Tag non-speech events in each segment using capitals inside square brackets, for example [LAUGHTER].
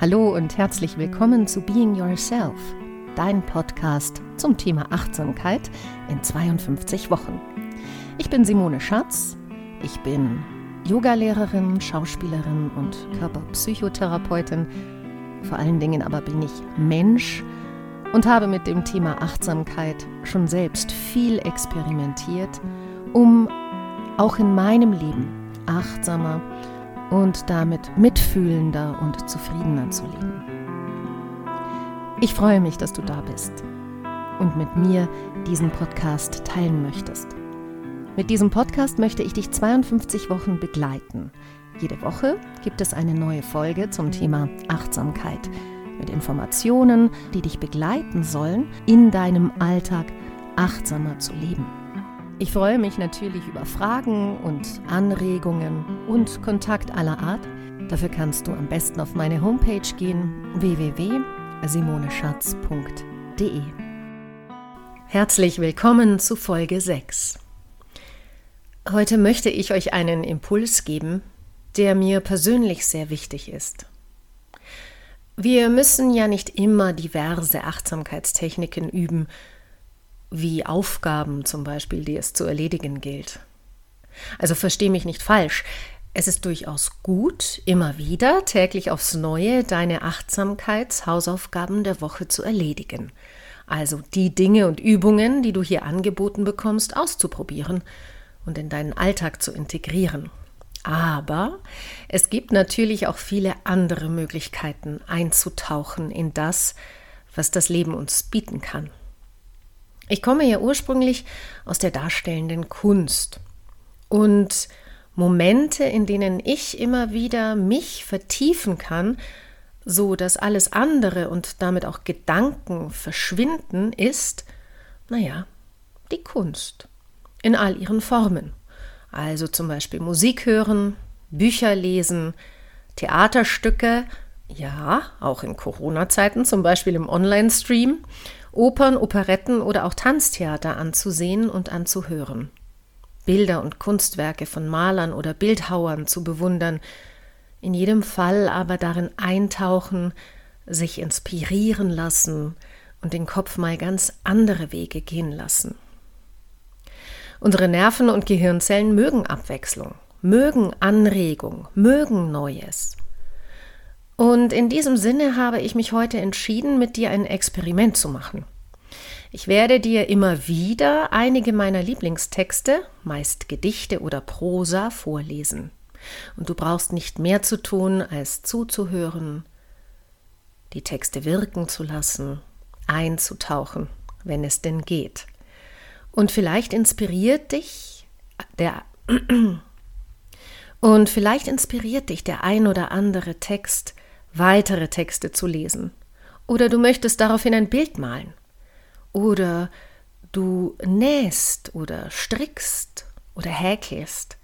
Hallo und herzlich willkommen zu Being Yourself, dein Podcast zum Thema Achtsamkeit in 52 Wochen. Ich bin Simone Schatz, ich bin Yogalehrerin, Schauspielerin und Körperpsychotherapeutin. Vor allen Dingen aber bin ich Mensch und habe mit dem Thema Achtsamkeit schon selbst viel experimentiert, um auch in meinem Leben achtsamer und damit mitfühlender und zufriedener zu leben. Ich freue mich, dass du da bist und mit mir diesen Podcast teilen möchtest. Mit diesem Podcast möchte ich dich 52 Wochen begleiten. Jede Woche gibt es eine neue Folge zum Thema Achtsamkeit mit Informationen, die dich begleiten sollen, in deinem Alltag achtsamer zu leben. Ich freue mich natürlich über Fragen und Anregungen und Kontakt aller Art. Dafür kannst du am besten auf meine Homepage gehen www.simoneschatz.de. Herzlich willkommen zu Folge 6. Heute möchte ich euch einen Impuls geben, der mir persönlich sehr wichtig ist. Wir müssen ja nicht immer diverse Achtsamkeitstechniken üben, wie Aufgaben zum Beispiel, die es zu erledigen gilt. Also verstehe mich nicht falsch. Es ist durchaus gut, immer wieder täglich aufs Neue deine Achtsamkeitshausaufgaben der Woche zu erledigen. Also die Dinge und Übungen, die du hier angeboten bekommst, auszuprobieren und in deinen Alltag zu integrieren. Aber es gibt natürlich auch viele andere Möglichkeiten einzutauchen in das, was das Leben uns bieten kann. Ich komme ja ursprünglich aus der darstellenden Kunst und Momente, in denen ich immer wieder mich vertiefen kann, so dass alles andere und damit auch Gedanken verschwinden, ist, naja, die Kunst in all ihren Formen. Also zum Beispiel Musik hören, Bücher lesen, Theaterstücke, ja, auch in Corona-Zeiten, zum Beispiel im Online-Stream Opern, Operetten oder auch Tanztheater anzusehen und anzuhören. Bilder und Kunstwerke von Malern oder Bildhauern zu bewundern, in jedem Fall aber darin eintauchen, sich inspirieren lassen und den Kopf mal ganz andere Wege gehen lassen. Unsere Nerven und Gehirnzellen mögen Abwechslung, mögen Anregung, mögen Neues. Und in diesem Sinne habe ich mich heute entschieden, mit dir ein Experiment zu machen. Ich werde dir immer wieder einige meiner Lieblingstexte, meist Gedichte oder Prosa, vorlesen. Und du brauchst nicht mehr zu tun, als zuzuhören, die Texte wirken zu lassen, einzutauchen, wenn es denn geht. Und vielleicht inspiriert dich der [CLEARS THROAT] und vielleicht inspiriert dich der ein oder andere Text, weitere Texte zu lesen. Oder du möchtest daraufhin ein Bild malen. Oder du nähst oder strickst oder häkelst.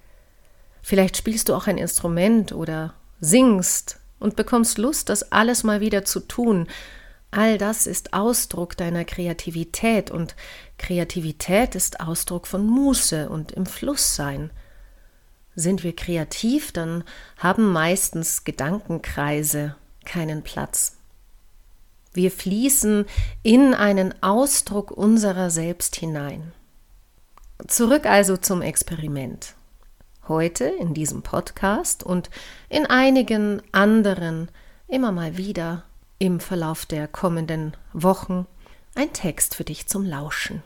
Vielleicht spielst du auch ein Instrument oder singst und bekommst Lust, das alles mal wieder zu tun. All das ist Ausdruck deiner Kreativität und Kreativität ist Ausdruck von Muße und im Fluss sein. Sind wir kreativ, dann haben meistens Gedankenkreise keinen Platz. Wir fließen in einen Ausdruck unserer selbst hinein. Zurück also zum Experiment. Heute in diesem Podcast und in einigen anderen immer mal wieder im Verlauf der kommenden Wochen ein Text für dich zum Lauschen.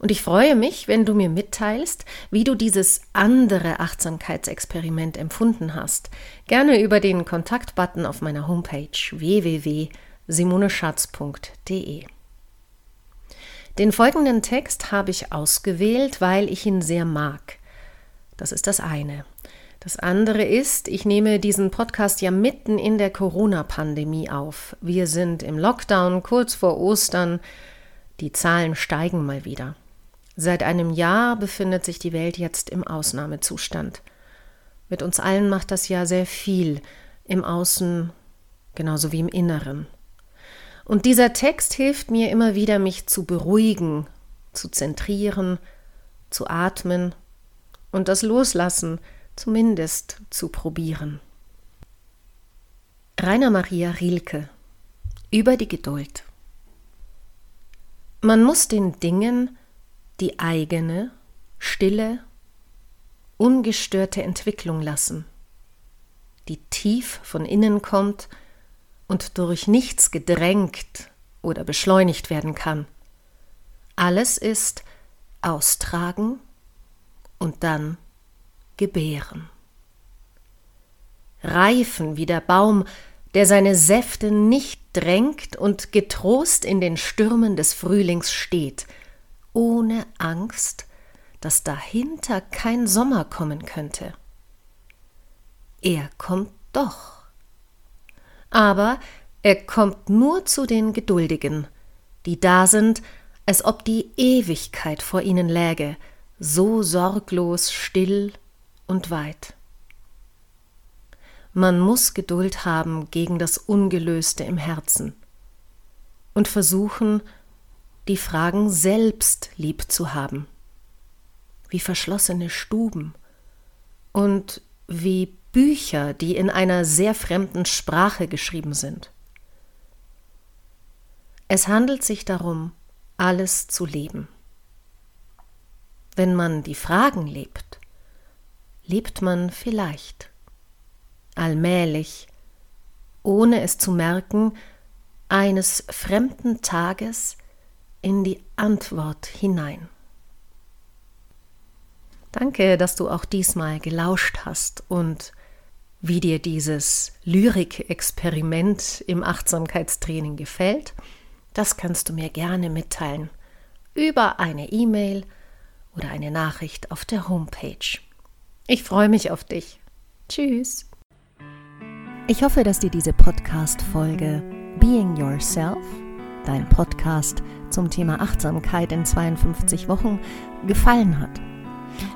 Und ich freue mich, wenn du mir mitteilst, wie du dieses andere Achtsamkeitsexperiment empfunden hast. Gerne über den Kontaktbutton auf meiner Homepage www.simoneschatz.de. Den folgenden Text habe ich ausgewählt, weil ich ihn sehr mag. Das ist das eine. Das andere ist, ich nehme diesen Podcast ja mitten in der Corona-Pandemie auf. Wir sind im Lockdown kurz vor Ostern. Die Zahlen steigen mal wieder. Seit einem Jahr befindet sich die Welt jetzt im Ausnahmezustand. Mit uns allen macht das ja sehr viel im Außen genauso wie im Inneren. Und dieser Text hilft mir immer wieder, mich zu beruhigen, zu zentrieren, zu atmen und das Loslassen zumindest zu probieren. Rainer Maria Rilke über die Geduld. Man muss den Dingen die eigene, stille, ungestörte Entwicklung lassen, die tief von innen kommt und durch nichts gedrängt oder beschleunigt werden kann. Alles ist austragen und dann gebären. Reifen wie der Baum, der seine Säfte nicht drängt und getrost in den Stürmen des Frühlings steht, ohne Angst, dass dahinter kein Sommer kommen könnte. Er kommt doch. Aber er kommt nur zu den Geduldigen, die da sind, als ob die Ewigkeit vor ihnen läge, so sorglos, still und weit. Man muss Geduld haben gegen das Ungelöste im Herzen und versuchen, die Fragen selbst lieb zu haben, wie verschlossene Stuben und wie Bücher, die in einer sehr fremden Sprache geschrieben sind. Es handelt sich darum, alles zu leben. Wenn man die Fragen lebt, lebt man vielleicht allmählich, ohne es zu merken, eines fremden Tages in die Antwort hinein. Danke, dass du auch diesmal gelauscht hast und wie dir dieses Lyrik-Experiment im Achtsamkeitstraining gefällt, das kannst du mir gerne mitteilen über eine E-Mail oder eine Nachricht auf der Homepage. Ich freue mich auf dich. Tschüss. Ich hoffe, dass dir diese Podcast-Folge Being Yourself, dein Podcast zum Thema Achtsamkeit in 52 Wochen, gefallen hat.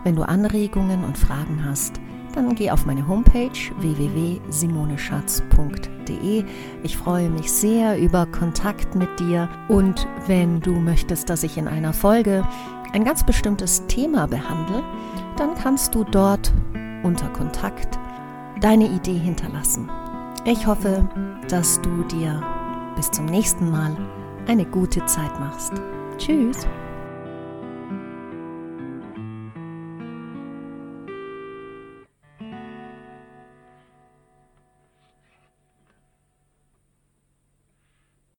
Wenn du Anregungen und Fragen hast, dann geh auf meine Homepage www.simoneschatz.de. Ich freue mich sehr über Kontakt mit dir und wenn du möchtest, dass ich in einer Folge ein ganz bestimmtes Thema behandle, dann kannst du dort unter Kontakt deine Idee hinterlassen. Ich hoffe, dass du dir bis zum nächsten Mal eine gute Zeit machst. Tschüss!